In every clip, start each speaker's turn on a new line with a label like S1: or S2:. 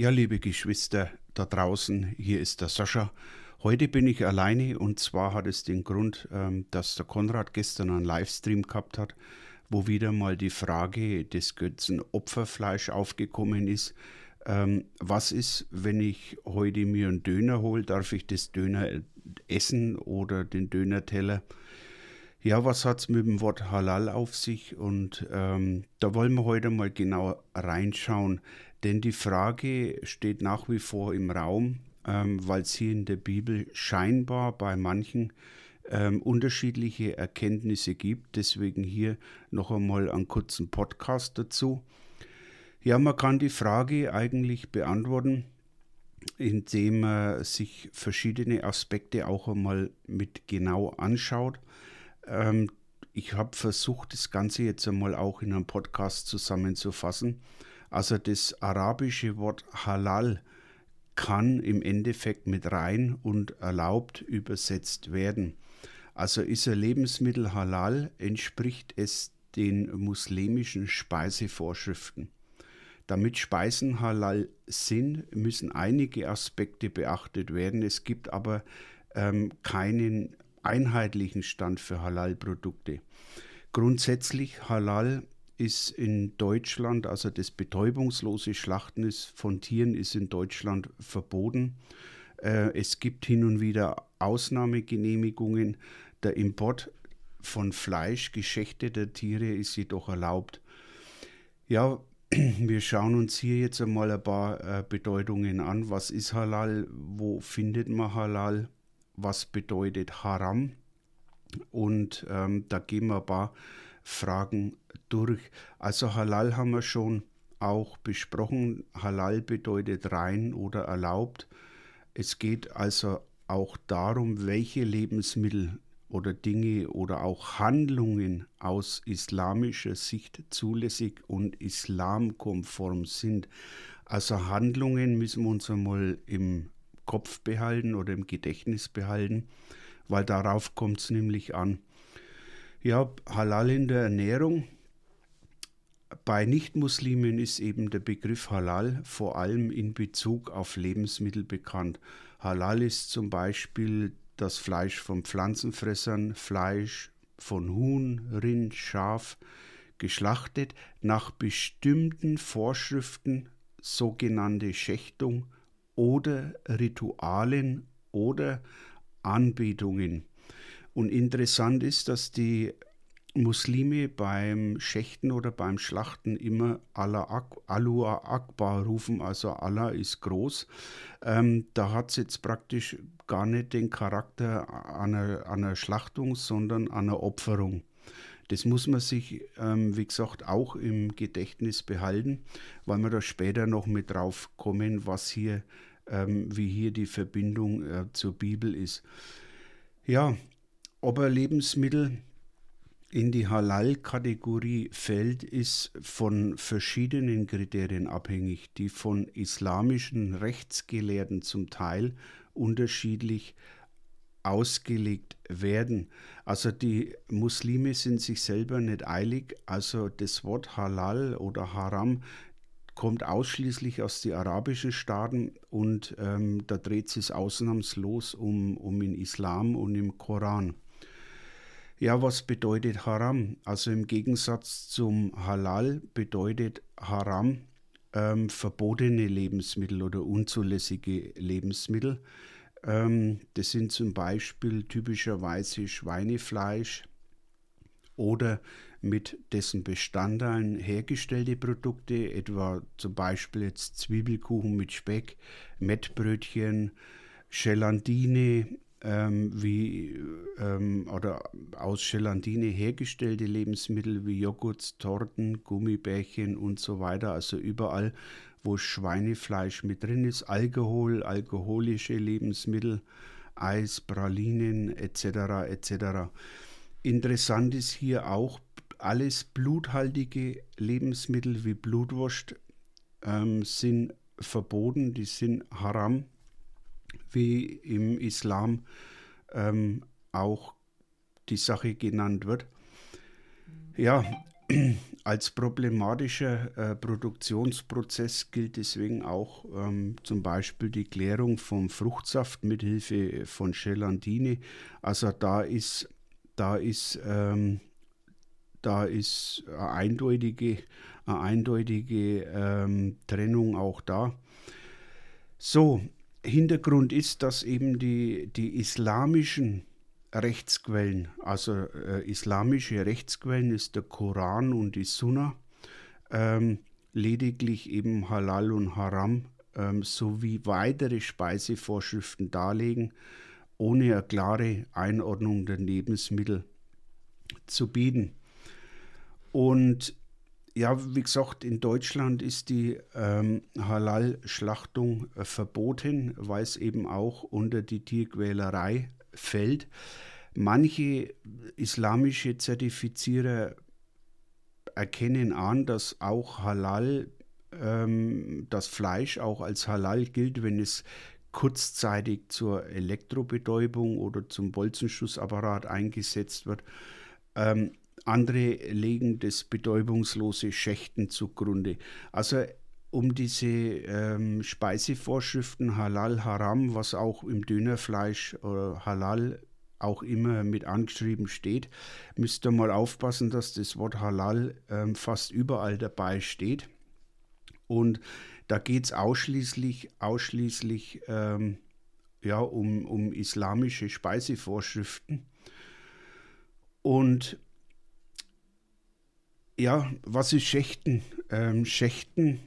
S1: Ja, liebe Geschwister da draußen, hier ist der Sascha. Heute bin ich alleine und zwar hat es den Grund, ähm, dass der Konrad gestern einen Livestream gehabt hat, wo wieder mal die Frage des Götzen Opferfleisch aufgekommen ist. Ähm, was ist, wenn ich heute mir einen Döner hole? Darf ich das Döner essen oder den Dönerteller? Ja, was hat es mit dem Wort Halal auf sich? Und ähm, da wollen wir heute mal genau reinschauen. Denn die Frage steht nach wie vor im Raum, ähm, weil es hier in der Bibel scheinbar bei manchen ähm, unterschiedliche Erkenntnisse gibt. Deswegen hier noch einmal einen kurzen Podcast dazu. Ja, man kann die Frage eigentlich beantworten, indem man sich verschiedene Aspekte auch einmal mit genau anschaut. Ähm, ich habe versucht, das Ganze jetzt einmal auch in einem Podcast zusammenzufassen. Also das arabische Wort Halal kann im Endeffekt mit rein und erlaubt übersetzt werden. Also ist ein Lebensmittel halal, entspricht es den muslimischen Speisevorschriften. Damit Speisen halal sind, müssen einige Aspekte beachtet werden. Es gibt aber ähm, keinen einheitlichen Stand für Halal-Produkte. Grundsätzlich halal ist in Deutschland, also das betäubungslose Schlachten ist von Tieren ist in Deutschland verboten. Äh, es gibt hin und wieder Ausnahmegenehmigungen. Der Import von Fleisch geschächteter Tiere ist jedoch erlaubt. Ja, wir schauen uns hier jetzt einmal ein paar äh, Bedeutungen an. Was ist Halal? Wo findet man Halal? Was bedeutet Haram? Und ähm, da gehen wir ein paar Fragen durch. Also Halal haben wir schon auch besprochen. Halal bedeutet rein oder erlaubt. Es geht also auch darum, welche Lebensmittel oder Dinge oder auch Handlungen aus islamischer Sicht zulässig und islamkonform sind. Also Handlungen müssen wir uns einmal im Kopf behalten oder im Gedächtnis behalten, weil darauf kommt es nämlich an. Ja, Halal in der Ernährung. Bei Nichtmuslimen ist eben der Begriff Halal vor allem in Bezug auf Lebensmittel bekannt. Halal ist zum Beispiel das Fleisch von Pflanzenfressern, Fleisch von Huhn, Rind, Schaf, geschlachtet nach bestimmten Vorschriften, sogenannte Schächtung oder Ritualen oder Anbetungen. Und interessant ist, dass die Muslime beim Schächten oder beim Schlachten immer Allah Alua Akbar rufen, also Allah ist groß. Ähm, da hat es jetzt praktisch gar nicht den Charakter einer, einer Schlachtung, sondern einer Opferung. Das muss man sich, ähm, wie gesagt, auch im Gedächtnis behalten, weil wir da später noch mit drauf kommen, was hier, ähm, wie hier die Verbindung äh, zur Bibel ist. Ja, ob ein Lebensmittel in die Halal-Kategorie fällt, ist von verschiedenen Kriterien abhängig, die von islamischen Rechtsgelehrten zum Teil unterschiedlich ausgelegt werden. Also die Muslime sind sich selber nicht eilig. Also das Wort Halal oder Haram kommt ausschließlich aus den arabischen Staaten und ähm, da dreht es ausnahmslos um, um den Islam und im Koran. Ja, was bedeutet Haram? Also im Gegensatz zum Halal bedeutet Haram ähm, verbotene Lebensmittel oder unzulässige Lebensmittel. Ähm, das sind zum Beispiel typischerweise Schweinefleisch oder mit dessen Bestandteilen hergestellte Produkte, etwa zum Beispiel jetzt Zwiebelkuchen mit Speck, Mettbrötchen, Gelatine, ähm, wie ähm, oder aus Gelatine hergestellte Lebensmittel wie Joghurt, Torten, Gummibärchen und so weiter. Also überall, wo Schweinefleisch mit drin ist, Alkohol, alkoholische Lebensmittel, Eis, Pralinen etc. etc. Interessant ist hier auch alles bluthaltige Lebensmittel wie Blutwurst ähm, sind verboten, die sind haram wie im Islam ähm, auch die Sache genannt wird. Ja, als problematischer äh, Produktionsprozess gilt deswegen auch ähm, zum Beispiel die Klärung vom Fruchtsaft mit Hilfe von Gelatine. Also da ist, da ist, ähm, da ist eine eindeutige, eine eindeutige ähm, Trennung auch da. So, Hintergrund ist, dass eben die, die islamischen Rechtsquellen, also äh, islamische Rechtsquellen ist der Koran und die Sunna, ähm, lediglich eben Halal und Haram ähm, sowie weitere Speisevorschriften darlegen, ohne eine klare Einordnung der Lebensmittel zu bieten. Und ja, wie gesagt, in Deutschland ist die ähm, Halal-Schlachtung äh, verboten, weil es eben auch unter die Tierquälerei fällt. Manche islamische Zertifizierer erkennen an, dass auch Halal, ähm, das Fleisch auch als Halal gilt, wenn es kurzzeitig zur Elektrobetäubung oder zum Bolzenschussapparat eingesetzt wird. Ähm, andere legen das betäubungslose Schächten zugrunde. Also um diese ähm, Speisevorschriften Halal, Haram, was auch im Dönerfleisch oder Halal auch immer mit angeschrieben steht, müsst ihr mal aufpassen, dass das Wort Halal ähm, fast überall dabei steht. Und da geht es ausschließlich, ausschließlich ähm, ja, um, um islamische Speisevorschriften. Und ja, was ist Schächten? Ähm, Schächten,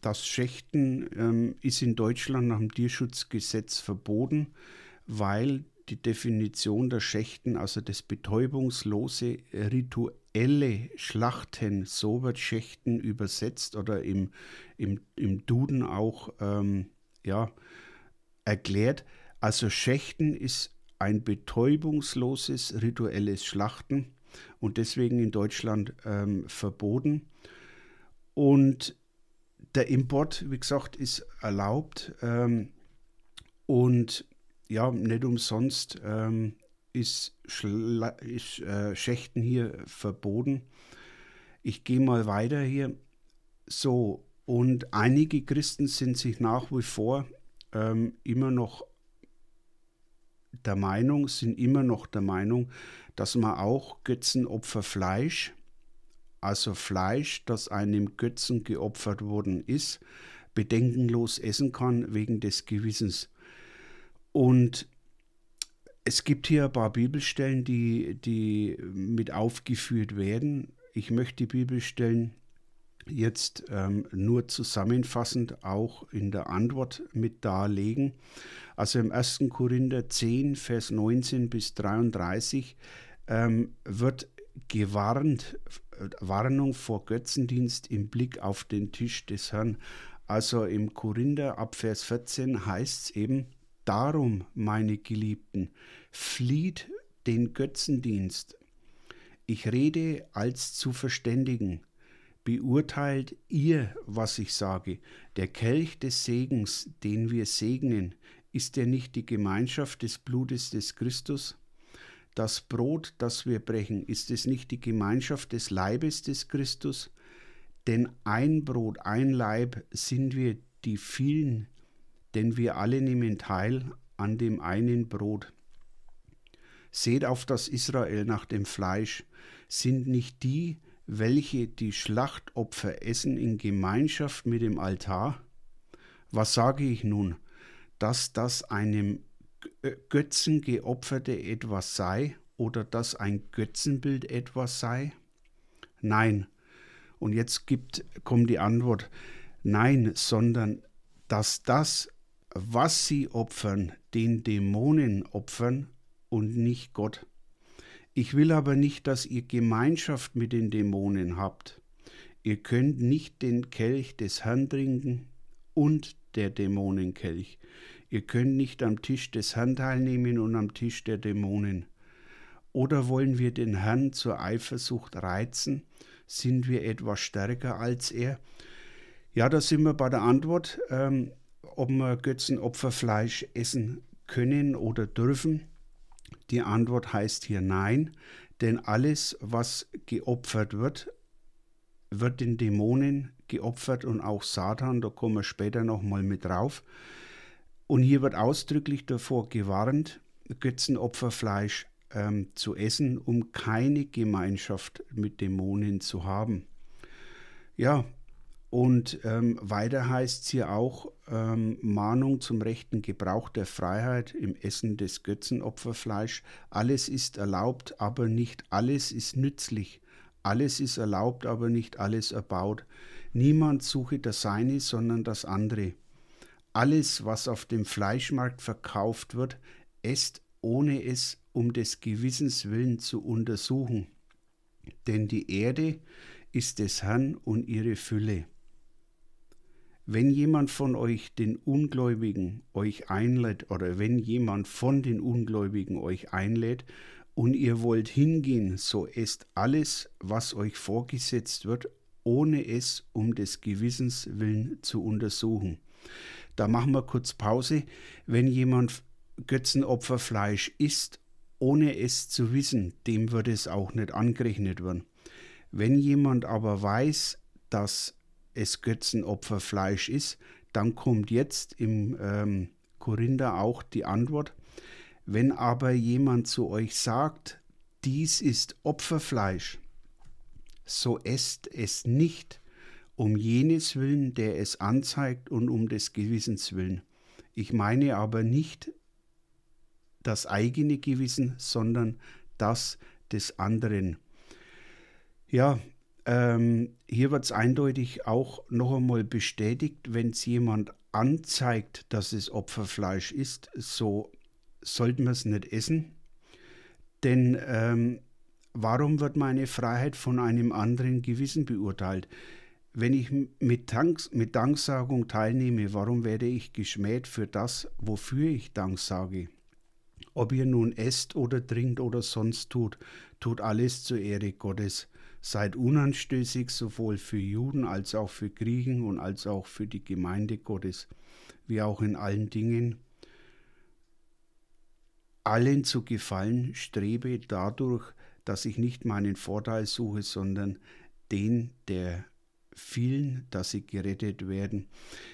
S1: das Schächten ähm, ist in Deutschland nach dem Tierschutzgesetz verboten, weil die Definition der Schächten, also das betäubungslose rituelle Schlachten, so wird Schächten übersetzt oder im, im, im Duden auch ähm, ja, erklärt. Also Schächten ist ein betäubungsloses rituelles Schlachten und deswegen in Deutschland ähm, verboten. Und der Import, wie gesagt, ist erlaubt ähm, und ja, nicht umsonst ähm, ist, Schla ist äh, Schächten hier verboten. Ich gehe mal weiter hier. So, und einige Christen sind sich nach wie vor ähm, immer noch der Meinung, sind immer noch der Meinung, dass man auch Götzenopferfleisch, also Fleisch, das einem Götzen geopfert worden ist, bedenkenlos essen kann wegen des Gewissens. Und es gibt hier ein paar Bibelstellen, die, die mit aufgeführt werden. Ich möchte die Bibelstellen jetzt ähm, nur zusammenfassend auch in der Antwort mit darlegen. Also im 1. Korinther 10, Vers 19 bis 33 ähm, wird gewarnt, äh, Warnung vor Götzendienst im Blick auf den Tisch des Herrn. Also im Korinther ab Vers 14 heißt es eben, darum, meine Geliebten, flieht den Götzendienst. Ich rede als zu Verständigen beurteilt ihr, was ich sage. Der Kelch des Segens, den wir segnen, ist er nicht die Gemeinschaft des Blutes des Christus? Das Brot, das wir brechen, ist es nicht die Gemeinschaft des Leibes des Christus? Denn ein Brot, ein Leib sind wir die vielen, denn wir alle nehmen teil an dem einen Brot. Seht auf das Israel nach dem Fleisch, sind nicht die, welche die Schlachtopfer essen in Gemeinschaft mit dem Altar? Was sage ich nun? Dass das einem äh, Götzen geopferte etwas sei oder dass ein Götzenbild etwas sei? Nein. Und jetzt gibt, kommt die Antwort, nein, sondern dass das, was sie opfern, den Dämonen opfern und nicht Gott. Ich will aber nicht, dass ihr Gemeinschaft mit den Dämonen habt. Ihr könnt nicht den Kelch des Herrn trinken und der Dämonenkelch. Ihr könnt nicht am Tisch des Herrn teilnehmen und am Tisch der Dämonen. Oder wollen wir den Herrn zur Eifersucht reizen? Sind wir etwas stärker als er? Ja, da sind wir bei der Antwort, ähm, ob wir Götzenopferfleisch essen können oder dürfen. Die Antwort heißt hier nein, denn alles, was geopfert wird, wird den Dämonen geopfert und auch Satan, da kommen wir später nochmal mit drauf. Und hier wird ausdrücklich davor gewarnt, Götzenopferfleisch ähm, zu essen, um keine Gemeinschaft mit Dämonen zu haben. Ja, und ähm, weiter heißt es hier auch ähm, Mahnung zum rechten Gebrauch der Freiheit im Essen des Götzenopferfleisch. Alles ist erlaubt, aber nicht alles ist nützlich. Alles ist erlaubt, aber nicht alles erbaut. Niemand suche das Seine, sondern das andere. Alles, was auf dem Fleischmarkt verkauft wird, esst, ohne es um des Gewissens willen zu untersuchen. Denn die Erde ist des Herrn und ihre Fülle. Wenn jemand von euch den Ungläubigen euch einlädt oder wenn jemand von den Ungläubigen euch einlädt und ihr wollt hingehen, so esst alles, was euch vorgesetzt wird, ohne es um des Gewissens willen zu untersuchen. Da machen wir kurz Pause. Wenn jemand Götzenopferfleisch isst, ohne es zu wissen, dem wird es auch nicht angerechnet werden. Wenn jemand aber weiß, dass es Götzenopferfleisch ist, dann kommt jetzt im ähm, Korinther auch die Antwort. Wenn aber jemand zu euch sagt, dies ist Opferfleisch, so esst es nicht um jenes willen, der es anzeigt und um des Gewissens willen. Ich meine aber nicht das eigene Gewissen, sondern das des anderen. Ja, ähm, hier wird es eindeutig auch noch einmal bestätigt, wenn es jemand anzeigt, dass es Opferfleisch ist, so sollten wir es nicht essen. Denn ähm, warum wird meine Freiheit von einem anderen Gewissen beurteilt? Wenn ich mit, Dank, mit Danksagung teilnehme, warum werde ich geschmäht für das, wofür ich Dank sage? Ob ihr nun esst oder trinkt oder sonst tut, tut alles zur Ehre Gottes. Seid unanstößig sowohl für Juden als auch für Griechen und als auch für die Gemeinde Gottes, wie auch in allen Dingen. Allen zu gefallen strebe dadurch, dass ich nicht meinen Vorteil suche, sondern den der vielen, dass sie gerettet werden.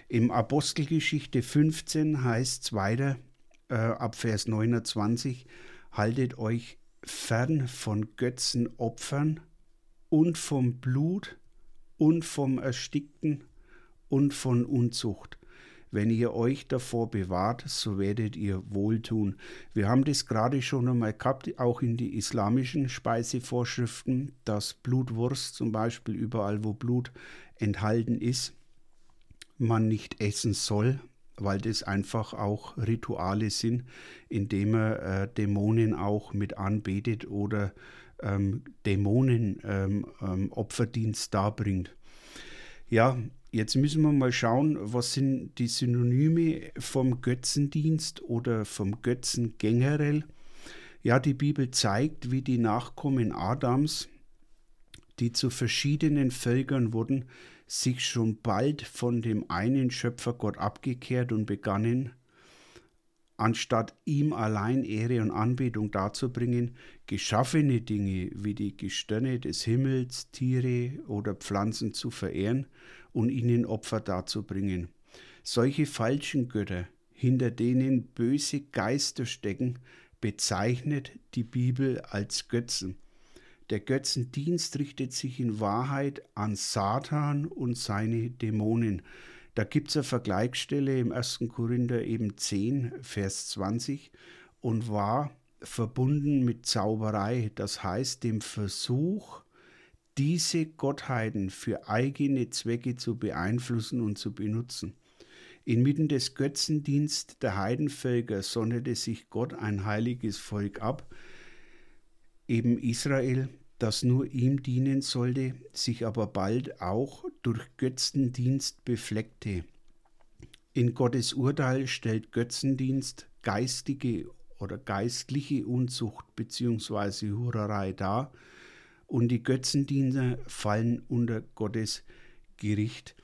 S1: Im Apostelgeschichte 15 heißt es weiter, äh, ab Vers 29, haltet euch fern von Götzenopfern und vom Blut und vom Erstickten und von Unzucht. Wenn ihr euch davor bewahrt, so werdet ihr wohltun. Wir haben das gerade schon einmal gehabt, auch in die islamischen Speisevorschriften, dass Blutwurst zum Beispiel überall, wo Blut enthalten ist, man nicht essen soll, weil das einfach auch Rituale sind, indem er äh, Dämonen auch mit anbetet oder ähm, Dämonen ähm, ähm, Opferdienst darbringt. Ja, jetzt müssen wir mal schauen, was sind die Synonyme vom Götzendienst oder vom Götzen generell. Ja, die Bibel zeigt, wie die Nachkommen Adams, die zu verschiedenen Völkern wurden, sich schon bald von dem einen Schöpfer Gott abgekehrt und begannen, anstatt ihm allein Ehre und Anbetung darzubringen, geschaffene Dinge wie die Gestirne des Himmels, Tiere oder Pflanzen zu verehren und ihnen Opfer darzubringen. Solche falschen Götter, hinter denen böse Geister stecken, bezeichnet die Bibel als Götzen. Der Götzendienst richtet sich in Wahrheit an Satan und seine Dämonen. Da gibt es eine Vergleichsstelle im 1. Korinther eben 10, Vers 20 und war verbunden mit Zauberei, das heißt dem Versuch, diese Gottheiten für eigene Zwecke zu beeinflussen und zu benutzen. Inmitten des Götzendienst der Heidenvölker sonderte sich Gott ein heiliges Volk ab, eben Israel, das nur ihm dienen sollte, sich aber bald auch durch Götzendienst befleckte. In Gottes Urteil stellt Götzendienst geistige oder geistliche Unzucht bzw. Hurerei dar und die Götzendiener fallen unter Gottes Gericht.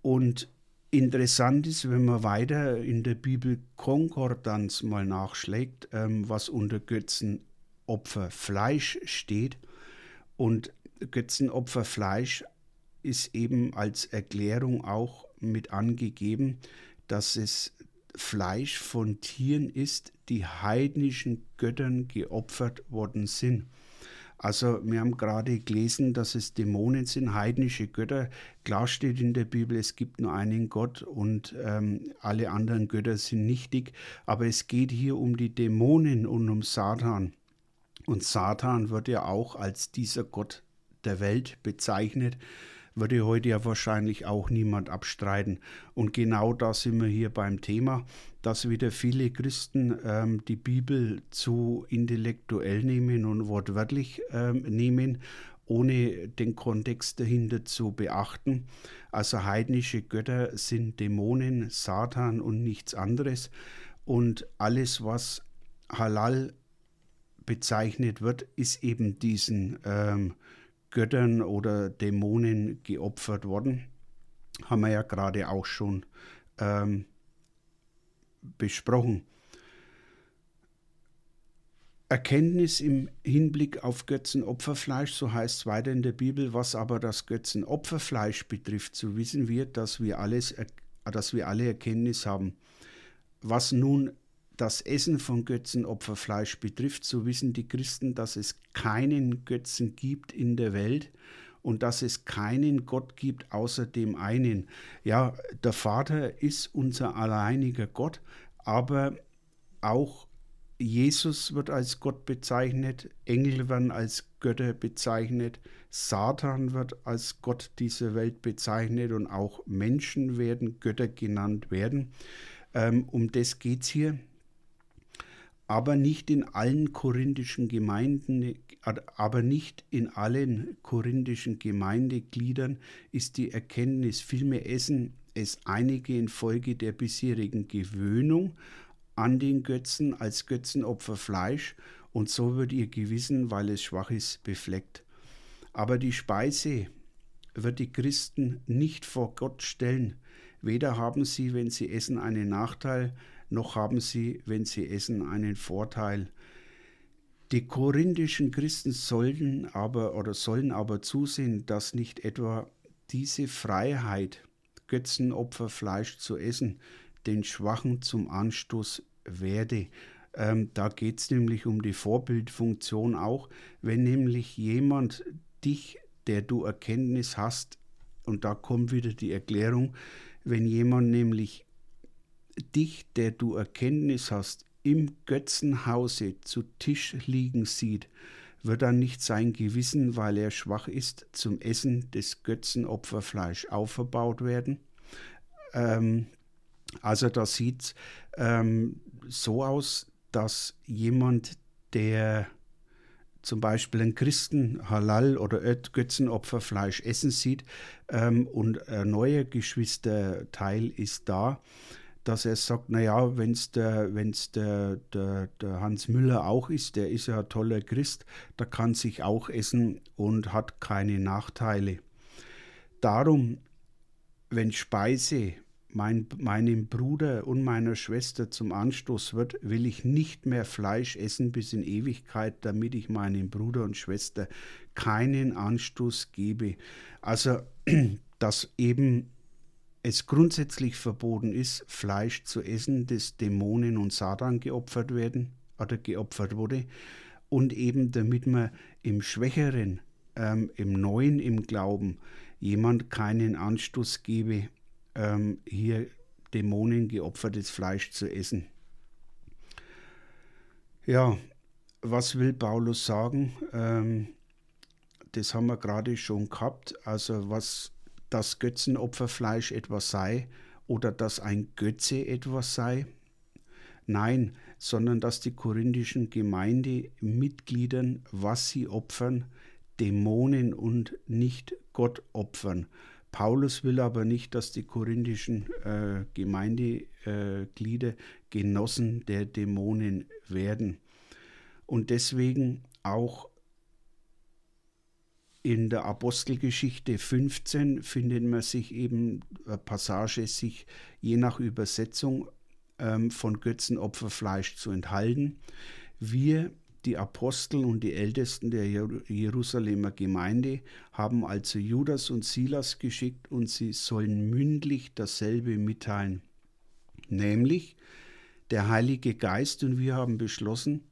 S1: Und interessant ist, wenn man weiter in der Bibel Konkordanz mal nachschlägt, ähm, was unter Götzenopfer Fleisch steht, und Götzenopferfleisch ist eben als Erklärung auch mit angegeben, dass es Fleisch von Tieren ist, die heidnischen Göttern geopfert worden sind. Also wir haben gerade gelesen, dass es Dämonen sind, heidnische Götter. Klar steht in der Bibel, es gibt nur einen Gott und ähm, alle anderen Götter sind nichtig. Aber es geht hier um die Dämonen und um Satan. Und Satan wird ja auch als dieser Gott der Welt bezeichnet würde heute ja wahrscheinlich auch niemand abstreiten. Und genau da sind wir hier beim Thema, dass wieder viele Christen ähm, die Bibel zu intellektuell nehmen und wortwörtlich ähm, nehmen, ohne den Kontext dahinter zu beachten. Also heidnische Götter sind Dämonen, Satan und nichts anderes. Und alles, was Halal bezeichnet wird, ist eben diesen ähm, Göttern oder Dämonen geopfert worden. Haben wir ja gerade auch schon ähm, besprochen. Erkenntnis im Hinblick auf Götzenopferfleisch, so heißt es weiter in der Bibel, was aber das Götzenopferfleisch betrifft, so wissen wir, dass wir, alles, dass wir alle Erkenntnis haben. Was nun das Essen von Götzenopferfleisch betrifft, so wissen die Christen, dass es keinen Götzen gibt in der Welt und dass es keinen Gott gibt außer dem einen. Ja, der Vater ist unser alleiniger Gott, aber auch Jesus wird als Gott bezeichnet, Engel werden als Götter bezeichnet, Satan wird als Gott dieser Welt bezeichnet und auch Menschen werden Götter genannt werden. Ähm, um das geht es hier aber nicht in allen korinthischen Gemeinden, aber nicht in allen korinthischen Gemeindegliedern ist die Erkenntnis, vielmehr essen es einige infolge der bisherigen Gewöhnung an den Götzen als Götzenopfer Fleisch, und so wird ihr Gewissen, weil es schwach ist, befleckt. Aber die Speise wird die Christen nicht vor Gott stellen, weder haben sie, wenn sie essen, einen Nachteil, noch haben sie, wenn sie essen, einen Vorteil. Die korinthischen Christen sollten aber oder sollen aber zusehen, dass nicht etwa diese Freiheit, Götzenopferfleisch zu essen, den Schwachen zum Anstoß werde. Ähm, da geht es nämlich um die Vorbildfunktion auch. Wenn nämlich jemand dich, der du Erkenntnis hast, und da kommt wieder die Erklärung, wenn jemand nämlich dich, der du Erkenntnis hast, im Götzenhause zu Tisch liegen sieht, wird dann nicht sein Gewissen, weil er schwach ist, zum Essen des Götzenopferfleisch aufgebaut werden? Ähm, also da sieht es ähm, so aus, dass jemand, der zum Beispiel einen Christen Halal oder Götzenopferfleisch essen sieht ähm, und ein neuer Geschwisterteil ist da, dass er sagt, naja, wenn es der, wenn's der, der, der Hans Müller auch ist, der ist ja ein toller Christ, der kann sich auch essen und hat keine Nachteile. Darum, wenn Speise mein, meinem Bruder und meiner Schwester zum Anstoß wird, will ich nicht mehr Fleisch essen bis in Ewigkeit, damit ich meinem Bruder und Schwester keinen Anstoß gebe. Also, dass eben es grundsätzlich verboten ist, Fleisch zu essen, das Dämonen und Satan geopfert werden oder geopfert wurde, und eben damit man im Schwächeren, ähm, im Neuen im Glauben jemand keinen Anstoß gebe, ähm, hier Dämonen geopfertes Fleisch zu essen. Ja, was will Paulus sagen? Ähm, das haben wir gerade schon gehabt. Also was dass Götzenopferfleisch etwas sei oder dass ein Götze etwas sei. Nein, sondern dass die korinthischen Gemeindemitgliedern, was sie opfern, Dämonen und nicht Gott opfern. Paulus will aber nicht, dass die korinthischen äh, Gemeindeglieder äh, Genossen der Dämonen werden. Und deswegen auch in der Apostelgeschichte 15 findet man sich eben eine Passage, sich je nach Übersetzung ähm, von Götzenopferfleisch zu enthalten. Wir die Apostel und die Ältesten der Jerusalemer Gemeinde haben also Judas und Silas geschickt und sie sollen mündlich dasselbe mitteilen. Nämlich, der Heilige Geist und wir haben beschlossen,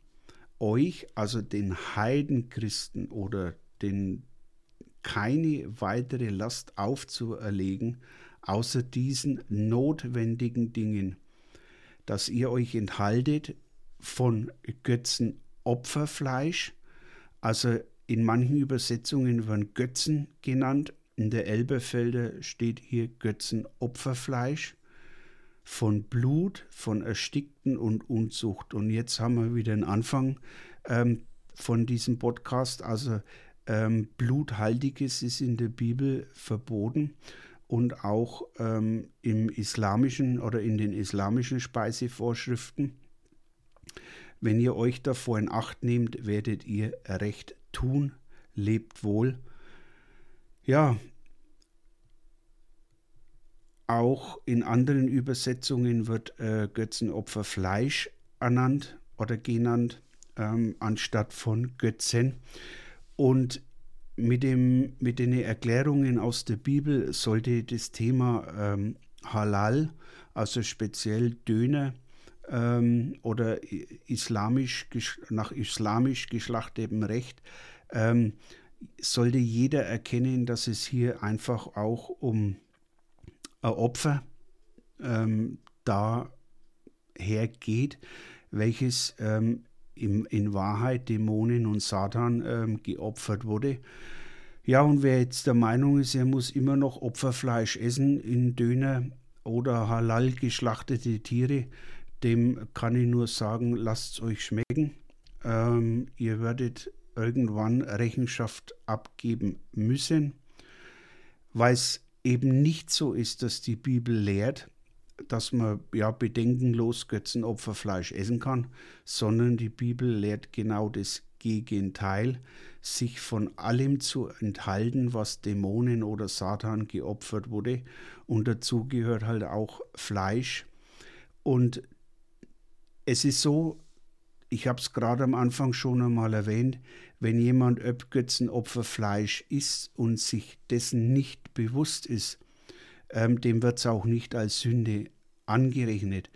S1: euch, also den Heidenchristen oder den keine weitere Last aufzuerlegen, außer diesen notwendigen Dingen, dass ihr euch enthaltet von Götzenopferfleisch, also in manchen Übersetzungen werden Götzen genannt, in der Elberfelder steht hier Götzenopferfleisch, von Blut, von Erstickten und Unzucht. Und jetzt haben wir wieder den Anfang ähm, von diesem Podcast. Also ähm, Bluthaltiges ist in der Bibel verboten und auch ähm, im islamischen oder in den islamischen Speisevorschriften. Wenn ihr euch davor in Acht nehmt, werdet ihr recht tun. Lebt wohl. Ja, auch in anderen Übersetzungen wird äh, Götzenopfer Fleisch ernannt oder genannt, ähm, anstatt von Götzen. Und mit, dem, mit den Erklärungen aus der Bibel sollte das Thema ähm, Halal, also speziell Döner ähm, oder islamisch, nach islamisch geschlachtetem Recht, ähm, sollte jeder erkennen, dass es hier einfach auch um ein Opfer ähm, da hergeht, welches ähm, im, in Wahrheit Dämonen und Satan ähm, geopfert wurde. Ja, und wer jetzt der Meinung ist, er muss immer noch Opferfleisch essen in Döner oder halal geschlachtete Tiere, dem kann ich nur sagen, lasst es euch schmecken. Ähm, ihr werdet irgendwann Rechenschaft abgeben müssen, weil es eben nicht so ist, dass die Bibel lehrt, dass man ja bedenkenlos Götzenopferfleisch essen kann, sondern die Bibel lehrt genau das Gegenteil, sich von allem zu enthalten, was Dämonen oder Satan geopfert wurde. Und dazu gehört halt auch Fleisch. Und es ist so, ich habe es gerade am Anfang schon einmal erwähnt, wenn jemand Götzenopferfleisch isst und sich dessen nicht bewusst ist, ähm, dem wird es auch nicht als Sünde angerechnet.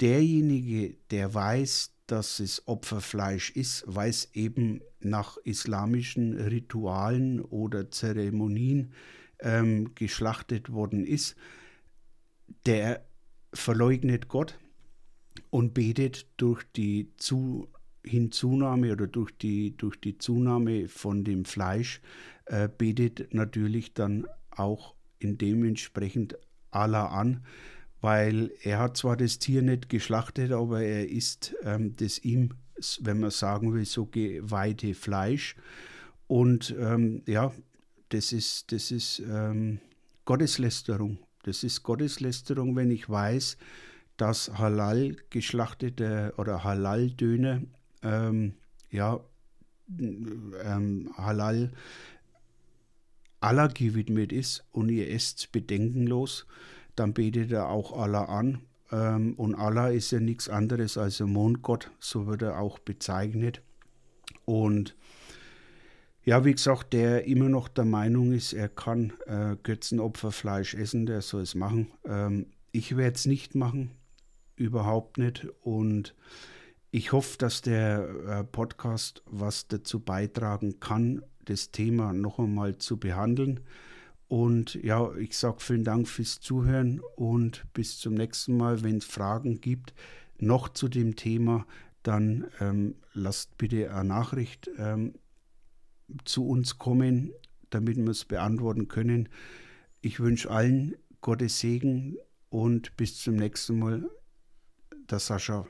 S1: Derjenige, der weiß, dass es Opferfleisch ist, weiß eben nach islamischen Ritualen oder Zeremonien ähm, geschlachtet worden ist, der verleugnet Gott und betet durch die Zu Hinzunahme oder durch die, durch die Zunahme von dem Fleisch, äh, betet natürlich dann auch in dementsprechend Allah an, weil er hat zwar das Tier nicht geschlachtet, aber er isst ähm, das ihm, wenn man sagen will, so geweihte Fleisch. Und ähm, ja, das ist, das ist ähm, Gotteslästerung. Das ist Gotteslästerung, wenn ich weiß, dass Halal geschlachtete oder Halal-Döner, ähm, ja, ähm, Halal Allah gewidmet ist und ihr esst bedenkenlos, dann betet er auch Allah an. Ähm, und Allah ist ja nichts anderes als ein Mondgott, so wird er auch bezeichnet. Und ja, wie gesagt, der immer noch der Meinung ist, er kann äh, Götzenopferfleisch essen, der soll es machen. Ähm, ich werde es nicht machen, überhaupt nicht. Und ich hoffe, dass der äh, Podcast was dazu beitragen kann, das Thema noch einmal zu behandeln. Und ja, ich sage vielen Dank fürs Zuhören und bis zum nächsten Mal. Wenn es Fragen gibt, noch zu dem Thema, dann ähm, lasst bitte eine Nachricht ähm, zu uns kommen, damit wir es beantworten können. Ich wünsche allen Gottes Segen und bis zum nächsten Mal. Der Sascha.